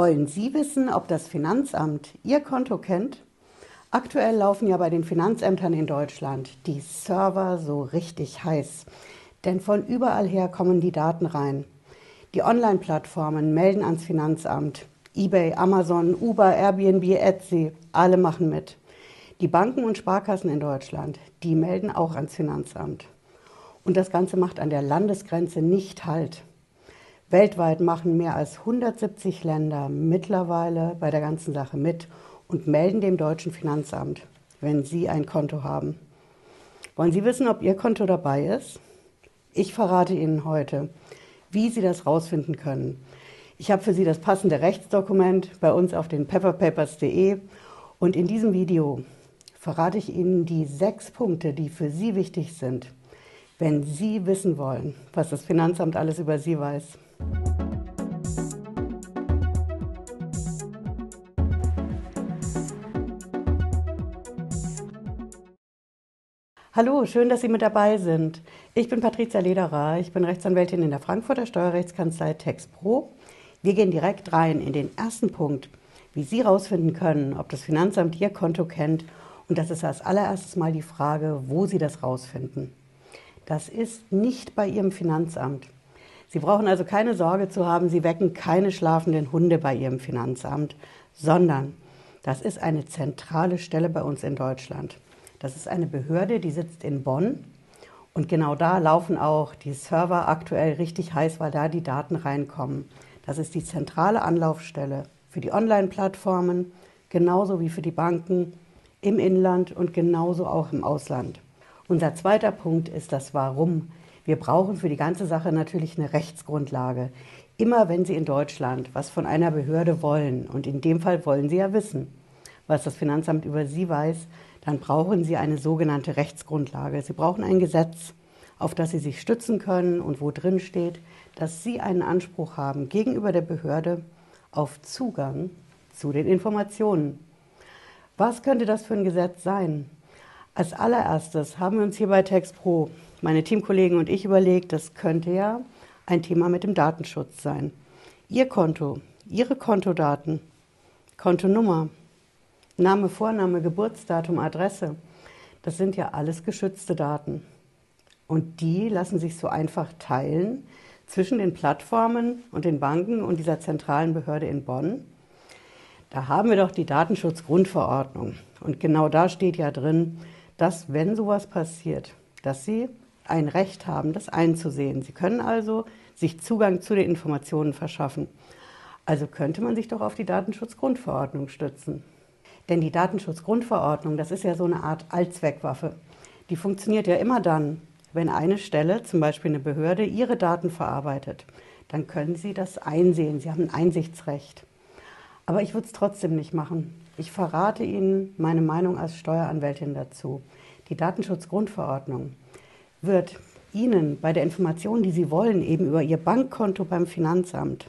Wollen Sie wissen, ob das Finanzamt Ihr Konto kennt? Aktuell laufen ja bei den Finanzämtern in Deutschland die Server so richtig heiß. Denn von überall her kommen die Daten rein. Die Online-Plattformen melden ans Finanzamt. eBay, Amazon, Uber, Airbnb, Etsy, alle machen mit. Die Banken und Sparkassen in Deutschland, die melden auch ans Finanzamt. Und das Ganze macht an der Landesgrenze nicht Halt. Weltweit machen mehr als 170 Länder mittlerweile bei der ganzen Sache mit und melden dem deutschen Finanzamt, wenn sie ein Konto haben. Wollen Sie wissen, ob Ihr Konto dabei ist? Ich verrate Ihnen heute, wie Sie das rausfinden können. Ich habe für Sie das passende Rechtsdokument bei uns auf den pepperpapers.de und in diesem Video verrate ich Ihnen die sechs Punkte, die für Sie wichtig sind, wenn Sie wissen wollen, was das Finanzamt alles über Sie weiß. Hallo, schön, dass Sie mit dabei sind. Ich bin Patricia Lederer, ich bin Rechtsanwältin in der Frankfurter Steuerrechtskanzlei TexPro. Wir gehen direkt rein in den ersten Punkt, wie Sie herausfinden können, ob das Finanzamt Ihr Konto kennt. Und das ist als allererstes mal die Frage, wo Sie das rausfinden. Das ist nicht bei Ihrem Finanzamt. Sie brauchen also keine Sorge zu haben, Sie wecken keine schlafenden Hunde bei Ihrem Finanzamt, sondern das ist eine zentrale Stelle bei uns in Deutschland. Das ist eine Behörde, die sitzt in Bonn. Und genau da laufen auch die Server aktuell richtig heiß, weil da die Daten reinkommen. Das ist die zentrale Anlaufstelle für die Online-Plattformen, genauso wie für die Banken im Inland und genauso auch im Ausland. Unser zweiter Punkt ist das Warum. Wir brauchen für die ganze Sache natürlich eine Rechtsgrundlage. Immer wenn Sie in Deutschland was von einer Behörde wollen, und in dem Fall wollen Sie ja wissen, was das Finanzamt über Sie weiß, dann brauchen Sie eine sogenannte Rechtsgrundlage. Sie brauchen ein Gesetz, auf das Sie sich stützen können und wo drin steht, dass Sie einen Anspruch haben gegenüber der Behörde auf Zugang zu den Informationen. Was könnte das für ein Gesetz sein? Als allererstes haben wir uns hier bei TextPro, meine Teamkollegen und ich, überlegt, das könnte ja ein Thema mit dem Datenschutz sein. Ihr Konto, Ihre Kontodaten, Kontonummer, Name, Vorname, Geburtsdatum, Adresse, das sind ja alles geschützte Daten. Und die lassen sich so einfach teilen zwischen den Plattformen und den Banken und dieser zentralen Behörde in Bonn. Da haben wir doch die Datenschutzgrundverordnung. Und genau da steht ja drin, dass wenn sowas passiert, dass Sie ein Recht haben, das einzusehen. Sie können also sich Zugang zu den Informationen verschaffen. Also könnte man sich doch auf die Datenschutzgrundverordnung stützen. Denn die Datenschutzgrundverordnung, das ist ja so eine Art Allzweckwaffe. Die funktioniert ja immer dann, wenn eine Stelle, zum Beispiel eine Behörde, ihre Daten verarbeitet. Dann können Sie das einsehen. Sie haben ein Einsichtsrecht. Aber ich würde es trotzdem nicht machen. Ich verrate Ihnen meine Meinung als Steueranwältin dazu. Die Datenschutzgrundverordnung wird Ihnen bei der Information, die Sie wollen, eben über Ihr Bankkonto beim Finanzamt,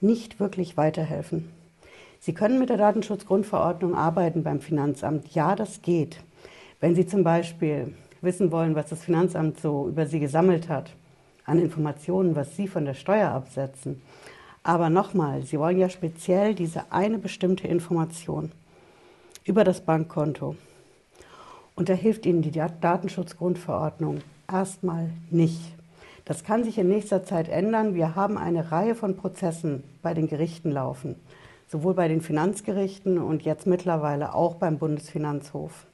nicht wirklich weiterhelfen. Sie können mit der Datenschutzgrundverordnung arbeiten beim Finanzamt. Ja, das geht. Wenn Sie zum Beispiel wissen wollen, was das Finanzamt so über Sie gesammelt hat, an Informationen, was Sie von der Steuer absetzen. Aber nochmal, Sie wollen ja speziell diese eine bestimmte Information über das Bankkonto. Und da hilft Ihnen die Datenschutzgrundverordnung erstmal nicht. Das kann sich in nächster Zeit ändern. Wir haben eine Reihe von Prozessen bei den Gerichten laufen sowohl bei den Finanzgerichten und jetzt mittlerweile auch beim Bundesfinanzhof.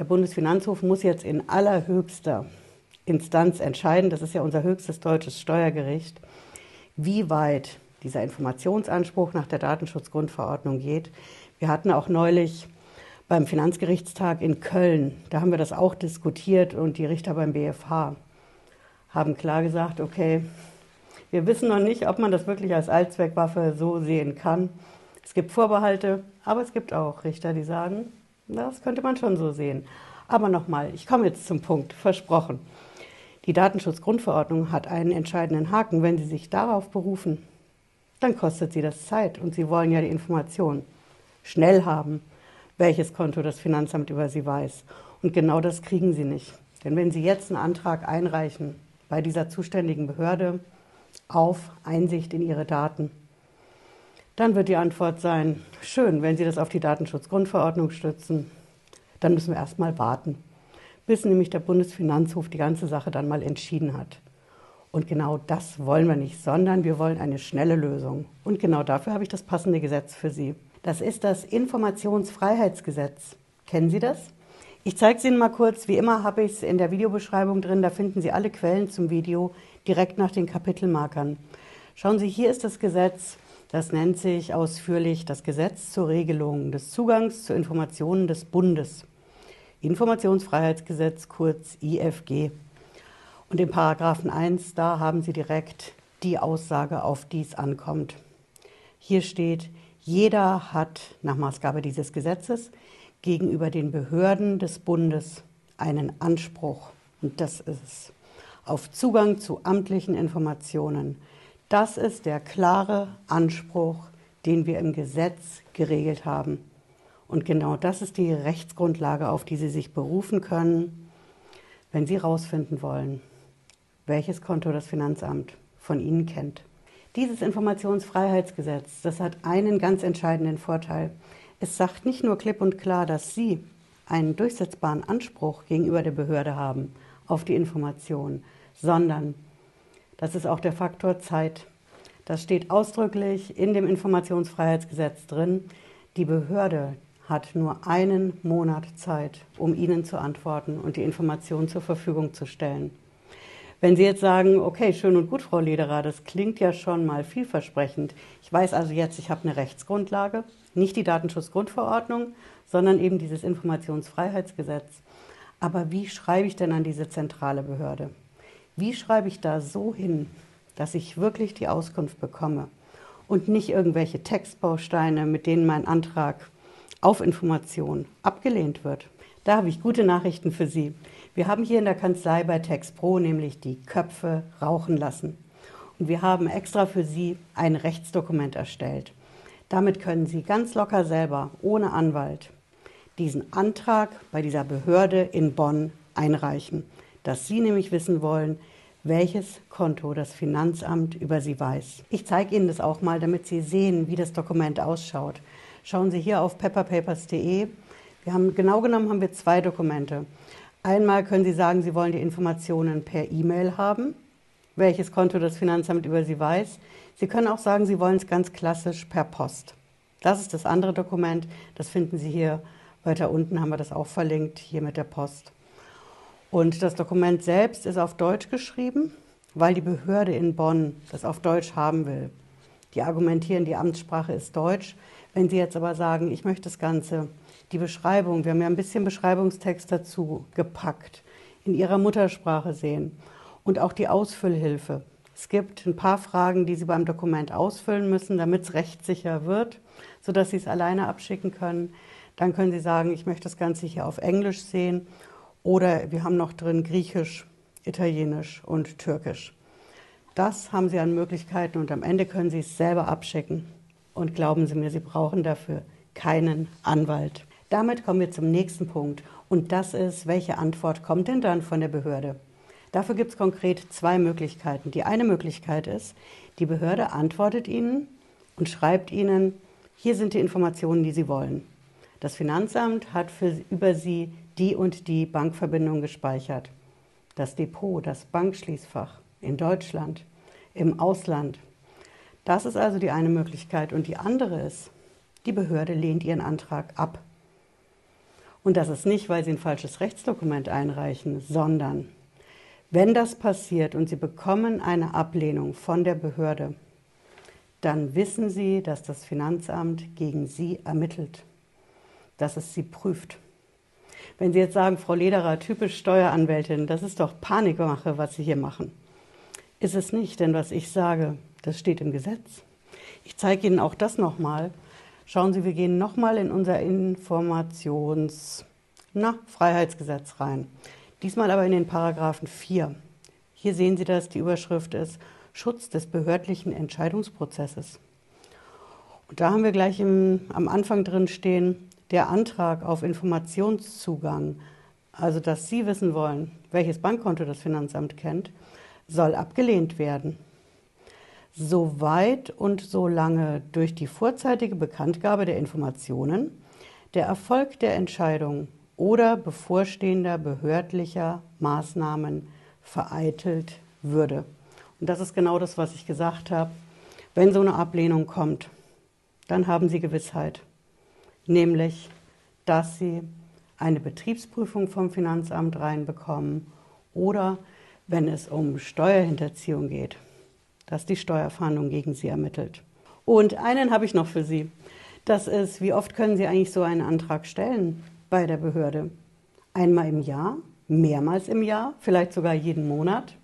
Der Bundesfinanzhof muss jetzt in allerhöchster Instanz entscheiden, das ist ja unser höchstes deutsches Steuergericht, wie weit dieser Informationsanspruch nach der Datenschutzgrundverordnung geht. Wir hatten auch neulich beim Finanzgerichtstag in Köln, da haben wir das auch diskutiert und die Richter beim BFH haben klar gesagt, okay, wir wissen noch nicht, ob man das wirklich als Allzweckwaffe so sehen kann. Es gibt Vorbehalte, aber es gibt auch Richter, die sagen, das könnte man schon so sehen. Aber nochmal, ich komme jetzt zum Punkt, versprochen. Die Datenschutzgrundverordnung hat einen entscheidenden Haken. Wenn Sie sich darauf berufen, dann kostet Sie das Zeit und Sie wollen ja die Information schnell haben, welches Konto das Finanzamt über Sie weiß. Und genau das kriegen Sie nicht. Denn wenn Sie jetzt einen Antrag einreichen bei dieser zuständigen Behörde auf Einsicht in Ihre Daten, Dann wird die Antwort sein, schön, wenn Sie das auf die Datenschutzgrundverordnung stützen, dann müssen wir erst mal warten, bis nämlich der Bundesfinanzhof die ganze Sache dann mal entschieden hat. Und genau das wollen wir nicht, sondern wir wollen eine schnelle Lösung. Und genau dafür habe ich das passende Gesetz für Sie. Das ist das Informationsfreiheitsgesetz. Kennen Sie das? Ich zeige es Ihnen mal kurz. Wie immer habe ich es in der Videobeschreibung drin. Da finden Sie alle Quellen zum Video direkt nach den Kapitelmarkern. Schauen Sie, hier ist das Gesetz. Das nennt sich ausführlich das Gesetz zur Regelung des Zugangs zu Informationen des Bundes. Informationsfreiheitsgesetz, kurz IFG. Und im Paragraphen 1, da haben Sie direkt die Aussage, auf die es ankommt. Hier steht, jeder hat nach Maßgabe dieses Gesetzes gegenüber den Behörden des Bundes einen Anspruch, und das ist es, auf Zugang zu amtlichen Informationen. Das ist der klare Anspruch, den wir im Gesetz geregelt haben. Und genau das ist die Rechtsgrundlage, auf die Sie sich berufen können, wenn Sie herausfinden wollen, welches Konto das Finanzamt von Ihnen kennt. Dieses Informationsfreiheitsgesetz, das hat einen ganz entscheidenden Vorteil. Es sagt nicht nur klipp und klar, dass Sie einen durchsetzbaren Anspruch gegenüber der Behörde haben auf die Information, sondern das ist auch der Faktor Zeit. Das steht ausdrücklich in dem Informationsfreiheitsgesetz drin. Die Behörde hat nur einen Monat Zeit, um Ihnen zu antworten und die Information zur Verfügung zu stellen. Wenn Sie jetzt sagen, okay, schön und gut, Frau Lederer, das klingt ja schon mal vielversprechend. Ich weiß also jetzt, ich habe eine Rechtsgrundlage, nicht die Datenschutzgrundverordnung, sondern eben dieses Informationsfreiheitsgesetz. Aber wie schreibe ich denn an diese zentrale Behörde? Wie schreibe ich da so hin, dass ich wirklich die Auskunft bekomme und nicht irgendwelche Textbausteine, mit denen mein Antrag auf Information abgelehnt wird? Da habe ich gute Nachrichten für Sie. Wir haben hier in der Kanzlei bei TextPro nämlich die Köpfe rauchen lassen. Und wir haben extra für Sie ein Rechtsdokument erstellt. Damit können Sie ganz locker selber, ohne Anwalt, diesen Antrag bei dieser Behörde in Bonn einreichen, dass Sie nämlich wissen wollen, welches Konto das Finanzamt über Sie weiß. Ich zeige Ihnen das auch mal, damit Sie sehen, wie das Dokument ausschaut. Schauen Sie hier auf pepperpapers.de. Wir haben genau genommen haben wir zwei Dokumente. Einmal können Sie sagen, Sie wollen die Informationen per E-Mail haben, welches Konto das Finanzamt über Sie weiß. Sie können auch sagen, Sie wollen es ganz klassisch per Post. Das ist das andere Dokument. Das finden Sie hier weiter unten, haben wir das auch verlinkt, hier mit der Post. Und das Dokument selbst ist auf Deutsch geschrieben, weil die Behörde in Bonn das auf Deutsch haben will. Die argumentieren, die Amtssprache ist Deutsch. Wenn Sie jetzt aber sagen, ich möchte das Ganze die Beschreibung, wir haben ja ein bisschen Beschreibungstext dazu gepackt, in ihrer Muttersprache sehen und auch die Ausfüllhilfe. Es gibt ein paar Fragen, die Sie beim Dokument ausfüllen müssen, damit es rechtssicher wird, sodass Sie es alleine abschicken können. Dann können Sie sagen, ich möchte das Ganze hier auf Englisch sehen oder wir haben noch drin Griechisch, Italienisch und Türkisch. Das haben Sie an Möglichkeiten und am Ende können Sie es selber abschicken. Und glauben Sie mir, Sie brauchen dafür keinen Anwalt. Damit kommen wir zum nächsten Punkt und das ist, welche Antwort kommt denn dann von der Behörde? Dafür gibt es konkret zwei Möglichkeiten. Die eine Möglichkeit ist, die Behörde antwortet Ihnen und schreibt Ihnen, hier sind die Informationen, die Sie wollen. Das Finanzamt hat für, über Sie die und die Bankverbindung gespeichert. Das Depot, das Bankschließfach in Deutschland, im Ausland. Das ist also die eine Möglichkeit. Und die andere ist, die Behörde lehnt Ihren Antrag ab. Und das ist nicht, weil Sie ein falsches Rechtsdokument einreichen, sondern wenn das passiert und Sie bekommen eine Ablehnung von der Behörde, dann wissen Sie, dass das Finanzamt gegen Sie ermittelt, dass es Sie prüft. Wenn Sie jetzt sagen, Frau Lederer, typisch Steueranwältin, das ist doch Panikmache, was Sie hier machen. Ist es nicht, denn was ich sage, das steht im Gesetz. Ich zeige Ihnen auch das nochmal. Schauen Sie, wir gehen nochmal in unser Informationsfreiheitsgesetz rein. Diesmal aber in den Paragraphen 4. Hier sehen Sie das, die Überschrift ist Schutz des behördlichen Entscheidungsprozesses. Und da haben wir gleich im, am Anfang drin stehen, der Antrag auf Informationszugang, also dass Sie wissen wollen, welches Bankkonto das Finanzamt kennt, soll abgelehnt werden. So weit und so lange durch die vorzeitige Bekanntgabe der Informationen der Erfolg der Entscheidung oder bevorstehender behördlicher Maßnahmen vereitelt würde. Und das ist genau das, was ich gesagt habe. Wenn so eine Ablehnung kommt, dann haben Sie Gewissheit, nämlich, dass Sie eine Betriebsprüfung vom Finanzamt reinbekommen oder wenn es um Steuerhinterziehung geht, dass die Steuerfahndung gegen Sie ermittelt. Und einen habe ich noch für Sie. Das ist, wie oft können Sie eigentlich so einen Antrag stellen bei der Behörde? Einmal im Jahr, mehrmals im Jahr, vielleicht sogar jeden Monat?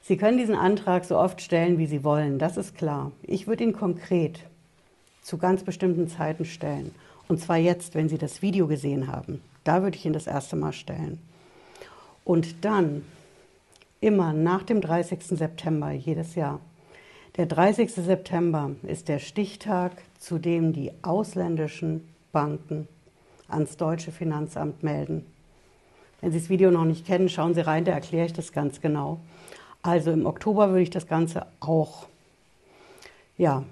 Sie können diesen Antrag so oft stellen, wie Sie wollen, das ist klar. Ich würde ihn konkret zu ganz bestimmten Zeiten stellen. Und zwar jetzt, wenn Sie das Video gesehen haben. Da würde ich ihn das erste Mal stellen. Und dann immer nach dem 30. September jedes Jahr. Der 30. September ist der Stichtag, zu dem die ausländischen Banken ans deutsche Finanzamt melden. Wenn Sie das Video noch nicht kennen, schauen Sie rein, da erkläre ich das ganz genau. Also im Oktober würde ich das Ganze auch, ja,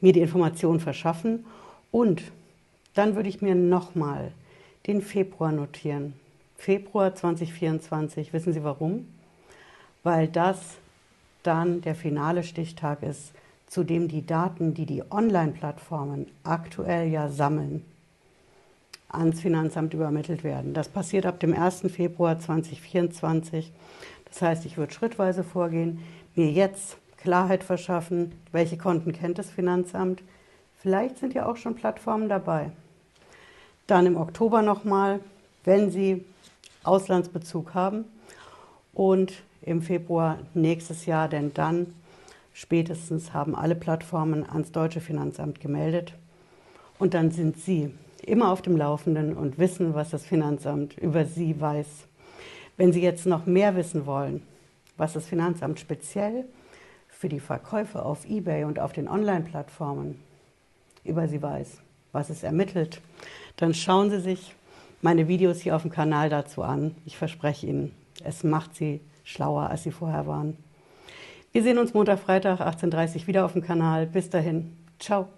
mir die Informationen verschaffen und dann würde ich mir nochmal den Februar notieren. Februar 2024. Wissen Sie warum? Weil das dann der finale Stichtag ist, zu dem die Daten, die die Online-Plattformen aktuell ja sammeln, ans Finanzamt übermittelt werden. Das passiert ab dem 1. Februar 2024. Das heißt, ich würde schrittweise vorgehen, mir jetzt Klarheit verschaffen, welche Konten kennt das Finanzamt. Vielleicht sind ja auch schon Plattformen dabei. Dann im Oktober nochmal, wenn Sie Auslandsbezug haben und im Februar nächstes Jahr, denn dann spätestens haben alle Plattformen ans deutsche Finanzamt gemeldet und dann sind Sie immer auf dem Laufenden und wissen, was das Finanzamt über Sie weiß. Wenn Sie jetzt noch mehr wissen wollen, was das Finanzamt speziell für die Verkäufe auf eBay und auf den Online-Plattformen über Sie weiß, was es ermittelt, dann schauen Sie sich meine Videos hier auf dem Kanal dazu an. Ich verspreche Ihnen, es macht Sie schlauer, als Sie vorher waren. Wir sehen uns Montag, Freitag, 18.30 Uhr wieder auf dem Kanal. Bis dahin. Ciao.